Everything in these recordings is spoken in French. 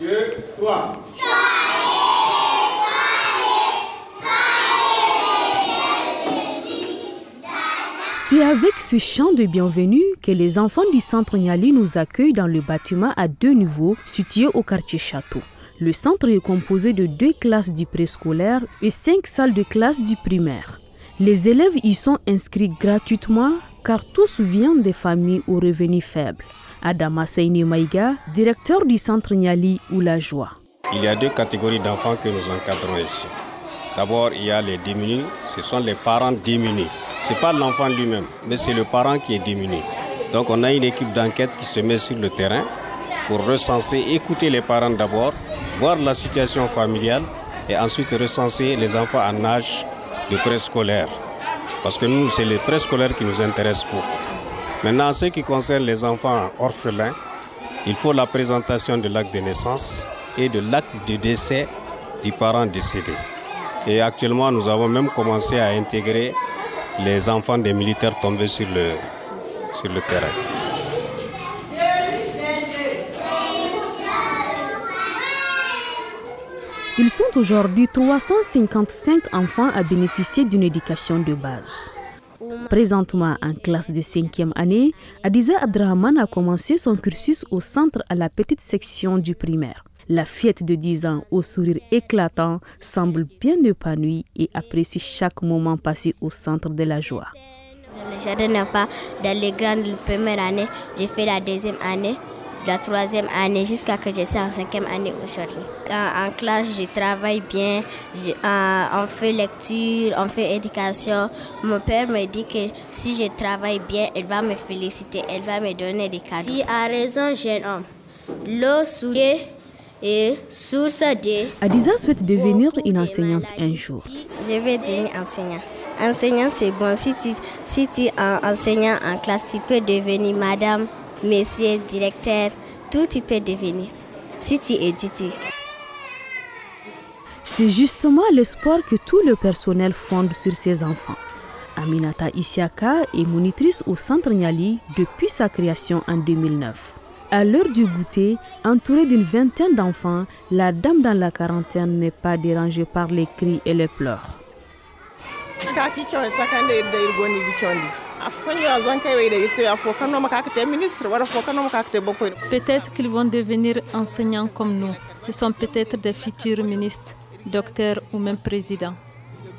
2, 3. C'est avec ce chant de bienvenue que les enfants du centre Niali nous accueillent dans le bâtiment à deux niveaux situé au quartier Château. Le centre est composé de deux classes du préscolaire et cinq salles de classe du primaire. Les élèves y sont inscrits gratuitement car tous viennent des familles aux revenus faibles. Adama Seine Maïga, directeur du centre Niali ou la joie. Il y a deux catégories d'enfants que nous encadrons ici. D'abord, il y a les démunis, ce sont les parents démunis. Ce n'est pas l'enfant lui-même, mais c'est le parent qui est démuni. Donc on a une équipe d'enquête qui se met sur le terrain pour recenser, écouter les parents d'abord, voir la situation familiale et ensuite recenser les enfants en âge de préscolaire. Parce que nous, c'est les préscolaires qui nous intéressent beaucoup. Maintenant, en ce qui concerne les enfants orphelins, il faut la présentation de l'acte de naissance et de l'acte de décès du parent décédé. Et actuellement, nous avons même commencé à intégrer les enfants des militaires tombés sur le, sur le terrain. Ils sont aujourd'hui 355 enfants à bénéficier d'une éducation de base. Présentement en classe de 5e année, Adiza Abdrahman a commencé son cursus au centre à la petite section du primaire. La fillette de 10 ans, au sourire éclatant, semble bien épanouie et apprécie chaque moment passé au centre de la joie. Jardin d'enfants, dans les grandes premières années, j'ai fait la deuxième année, la troisième année, jusqu'à que je sois en cinquième année aujourd'hui. En, classe, je travaille bien, on fait lecture, on fait éducation. Mon père me dit que si je travaille bien, elle va me féliciter, elle va me donner des cadeaux. Tu as raison, jeune homme. L'eau souillée et source de... Adiza souhaite devenir une enseignante un jour. Je vais devenir enseignant. Enseignant, c'est bon. Si tu, si tu es enseignant en classe, tu peux devenir madame, monsieur, directeur, tout tu peux devenir. Si tu étudies. C'est justement l'espoir que tout le personnel fonde sur ses enfants. Aminata Isiaka est monitrice au Centre Niali depuis sa création en 2009. À l'heure du goûter, entourée d'une vingtaine d'enfants, la dame dans la quarantaine n'est pas dérangée par les cris et les pleurs. Peut-être qu'ils vont devenir enseignants comme nous. Ce sont peut-être des futurs ministres, docteurs ou même présidents.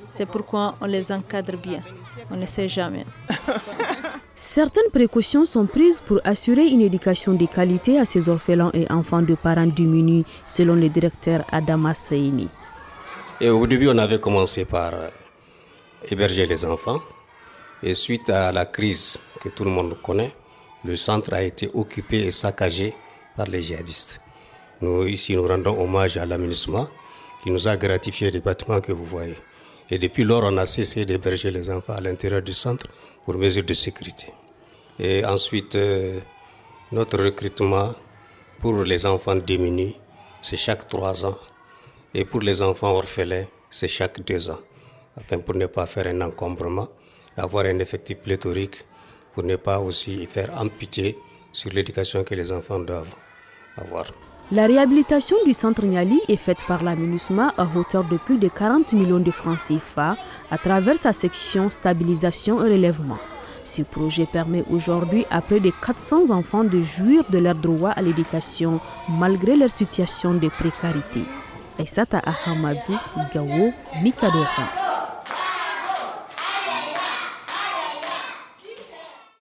C'est pourquoi on les encadre bien. On ne sait jamais. Certaines précautions sont prises pour assurer une éducation de qualité à ces orphelins et enfants de parents diminués, selon le directeur Adama Seini. Et au début, on avait commencé par héberger les enfants. Et suite à la crise que tout le monde connaît, le centre a été occupé et saccagé par les djihadistes. Nous, ici, nous rendons hommage à l'aménagement qui nous a gratifié les bâtiments que vous voyez. Et depuis lors, on a cessé d'héberger les enfants à l'intérieur du centre pour mesures de sécurité. Et ensuite, euh, notre recrutement pour les enfants démunis, c'est chaque trois ans. Et pour les enfants orphelins, c'est chaque deux ans. Afin pour ne pas faire un encombrement, avoir un effectif pléthorique, pour ne pas aussi faire amputer sur l'éducation que les enfants doivent avoir. La réhabilitation du centre Niali est faite par la MINUSMA à hauteur de plus de 40 millions de francs CFA à travers sa section stabilisation et relèvement. Ce projet permet aujourd'hui à près de 400 enfants de jouir de leur droit à l'éducation malgré leur situation de précarité. Aïsata Ahamadou Gawo Mikadofa.